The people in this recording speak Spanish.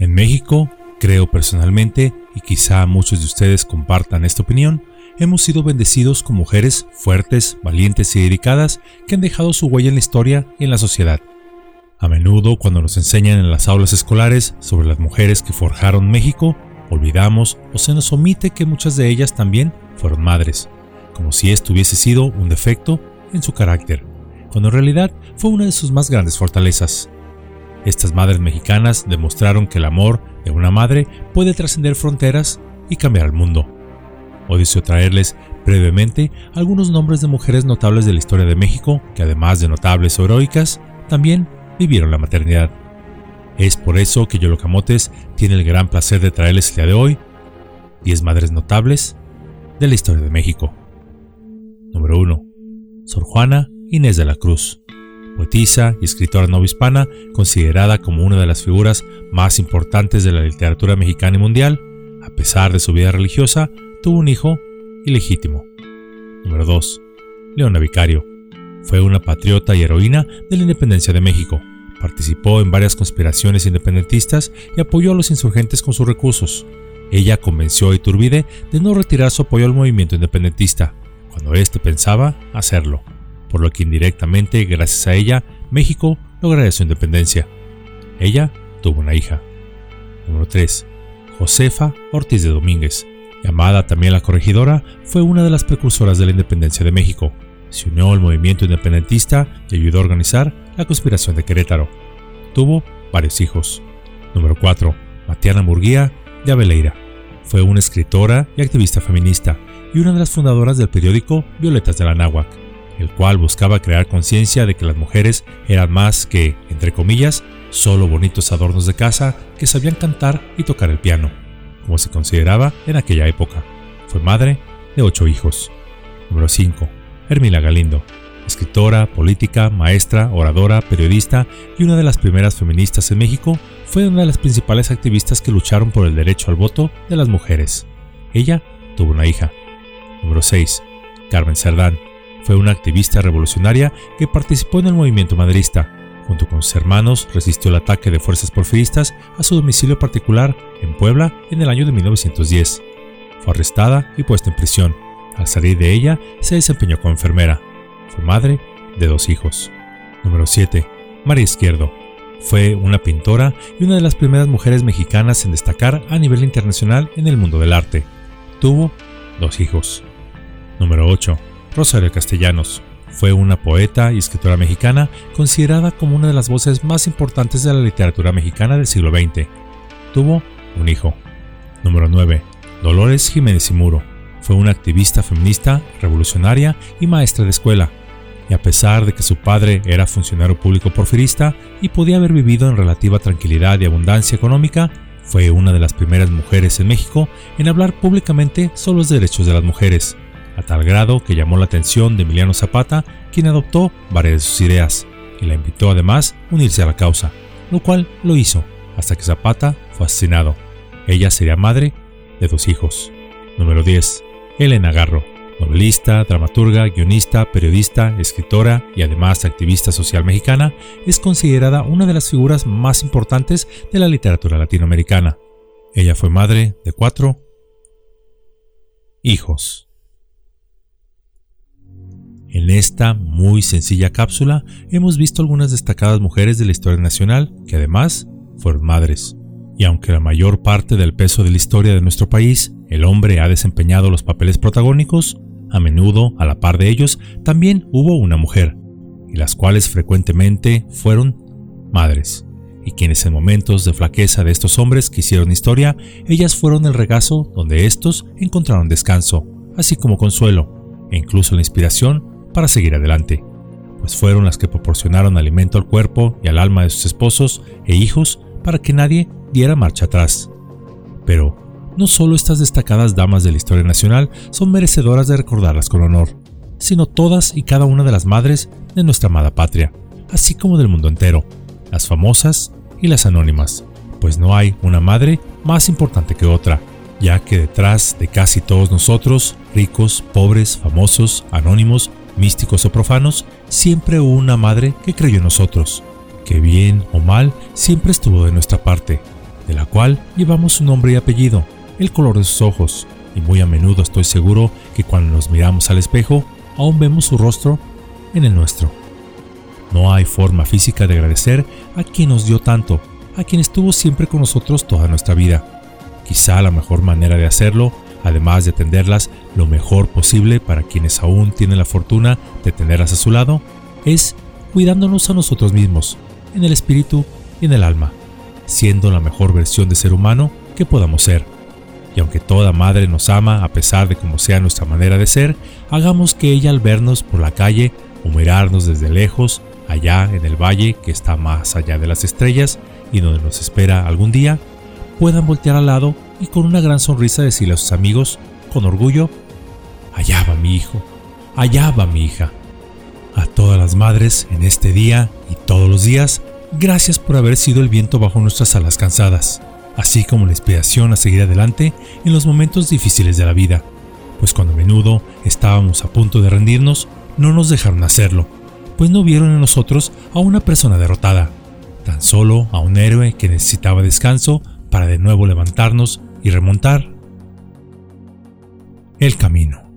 En México, creo personalmente, y quizá muchos de ustedes compartan esta opinión, hemos sido bendecidos con mujeres fuertes, valientes y dedicadas que han dejado su huella en la historia y en la sociedad. A menudo, cuando nos enseñan en las aulas escolares sobre las mujeres que forjaron México, olvidamos o se nos omite que muchas de ellas también fueron madres, como si esto hubiese sido un defecto en su carácter, cuando en realidad fue una de sus más grandes fortalezas. Estas madres mexicanas demostraron que el amor de una madre puede trascender fronteras y cambiar el mundo. Hoy deseo traerles brevemente algunos nombres de mujeres notables de la historia de México que además de notables o heroicas, también vivieron la maternidad. Es por eso que Yolo Camotes tiene el gran placer de traerles el día de hoy 10 madres notables de la historia de México. Número 1. Sor Juana Inés de la Cruz, poetisa y escritora no hispana, considerada como una de las figuras más importantes de la literatura mexicana y mundial, a pesar de su vida religiosa, tuvo un hijo ilegítimo. Número 2. Leona Vicario. Fue una patriota y heroína de la independencia de México. Participó en varias conspiraciones independentistas y apoyó a los insurgentes con sus recursos. Ella convenció a Iturbide de no retirar su apoyo al movimiento independentista, cuando éste pensaba hacerlo, por lo que indirectamente, gracias a ella, México lograría su independencia. Ella tuvo una hija. Número 3. Josefa Ortiz de Domínguez. Llamada también la corregidora, fue una de las precursoras de la independencia de México. Se unió al movimiento independentista y ayudó a organizar la conspiración de Querétaro. Tuvo varios hijos. Número 4. Matiana Murguía de Aveleira. Fue una escritora y activista feminista y una de las fundadoras del periódico Violetas de la Náhuac, el cual buscaba crear conciencia de que las mujeres eran más que, entre comillas, solo bonitos adornos de casa que sabían cantar y tocar el piano, como se consideraba en aquella época. Fue madre de ocho hijos. Número 5. Hermila Galindo, escritora, política, maestra, oradora, periodista y una de las primeras feministas en México, fue una de las principales activistas que lucharon por el derecho al voto de las mujeres. Ella tuvo una hija. Número 6. Carmen Cerdán. Fue una activista revolucionaria que participó en el movimiento madrista. Junto con sus hermanos, resistió el ataque de fuerzas porfiristas a su domicilio particular en Puebla en el año de 1910. Fue arrestada y puesta en prisión. Al salir de ella, se desempeñó como enfermera. Fue madre de dos hijos. Número 7. María Izquierdo. Fue una pintora y una de las primeras mujeres mexicanas en destacar a nivel internacional en el mundo del arte. Tuvo dos hijos. Número 8. Rosario Castellanos. Fue una poeta y escritora mexicana considerada como una de las voces más importantes de la literatura mexicana del siglo XX. Tuvo un hijo. Número 9. Dolores Jiménez y Muro. Fue una activista feminista, revolucionaria y maestra de escuela. Y a pesar de que su padre era funcionario público porfirista y podía haber vivido en relativa tranquilidad y abundancia económica, fue una de las primeras mujeres en México en hablar públicamente sobre los derechos de las mujeres, a tal grado que llamó la atención de Emiliano Zapata, quien adoptó varias de sus ideas y la invitó además a unirse a la causa, lo cual lo hizo hasta que Zapata fue asesinado. Ella sería madre de dos hijos. Número 10. Elena Garro, novelista, dramaturga, guionista, periodista, escritora y además activista social mexicana, es considerada una de las figuras más importantes de la literatura latinoamericana. Ella fue madre de cuatro hijos. En esta muy sencilla cápsula hemos visto algunas destacadas mujeres de la historia nacional que además fueron madres. Y aunque la mayor parte del peso de la historia de nuestro país, el hombre ha desempeñado los papeles protagónicos, a menudo, a la par de ellos, también hubo una mujer, y las cuales frecuentemente fueron madres, y quienes en momentos de flaqueza de estos hombres que hicieron historia, ellas fueron el regazo donde estos encontraron descanso, así como consuelo, e incluso la inspiración para seguir adelante, pues fueron las que proporcionaron alimento al cuerpo y al alma de sus esposos e hijos para que nadie diera marcha atrás. Pero no solo estas destacadas damas de la historia nacional son merecedoras de recordarlas con honor, sino todas y cada una de las madres de nuestra amada patria, así como del mundo entero, las famosas y las anónimas, pues no hay una madre más importante que otra, ya que detrás de casi todos nosotros, ricos, pobres, famosos, anónimos, místicos o profanos, siempre hubo una madre que creyó en nosotros, que bien o mal siempre estuvo de nuestra parte, de la cual llevamos su nombre y apellido, el color de sus ojos, y muy a menudo estoy seguro que cuando nos miramos al espejo, aún vemos su rostro en el nuestro. No hay forma física de agradecer a quien nos dio tanto, a quien estuvo siempre con nosotros toda nuestra vida. Quizá la mejor manera de hacerlo, además de atenderlas lo mejor posible para quienes aún tienen la fortuna de tenerlas a su lado, es cuidándonos a nosotros mismos, en el espíritu y en el alma, siendo la mejor versión de ser humano que podamos ser. Y aunque toda madre nos ama a pesar de como sea nuestra manera de ser, hagamos que ella al vernos por la calle o mirarnos desde lejos, allá en el valle que está más allá de las estrellas y donde nos espera algún día, puedan voltear al lado y con una gran sonrisa decirle a sus amigos, con orgullo, allá va mi hijo, allá va mi hija. A todas las madres en este día y todos los días, gracias por haber sido el viento bajo nuestras alas cansadas, así como la inspiración a seguir adelante en los momentos difíciles de la vida, pues cuando a menudo estábamos a punto de rendirnos, no nos dejaron hacerlo, pues no vieron en nosotros a una persona derrotada, tan solo a un héroe que necesitaba descanso para de nuevo levantarnos y remontar el camino.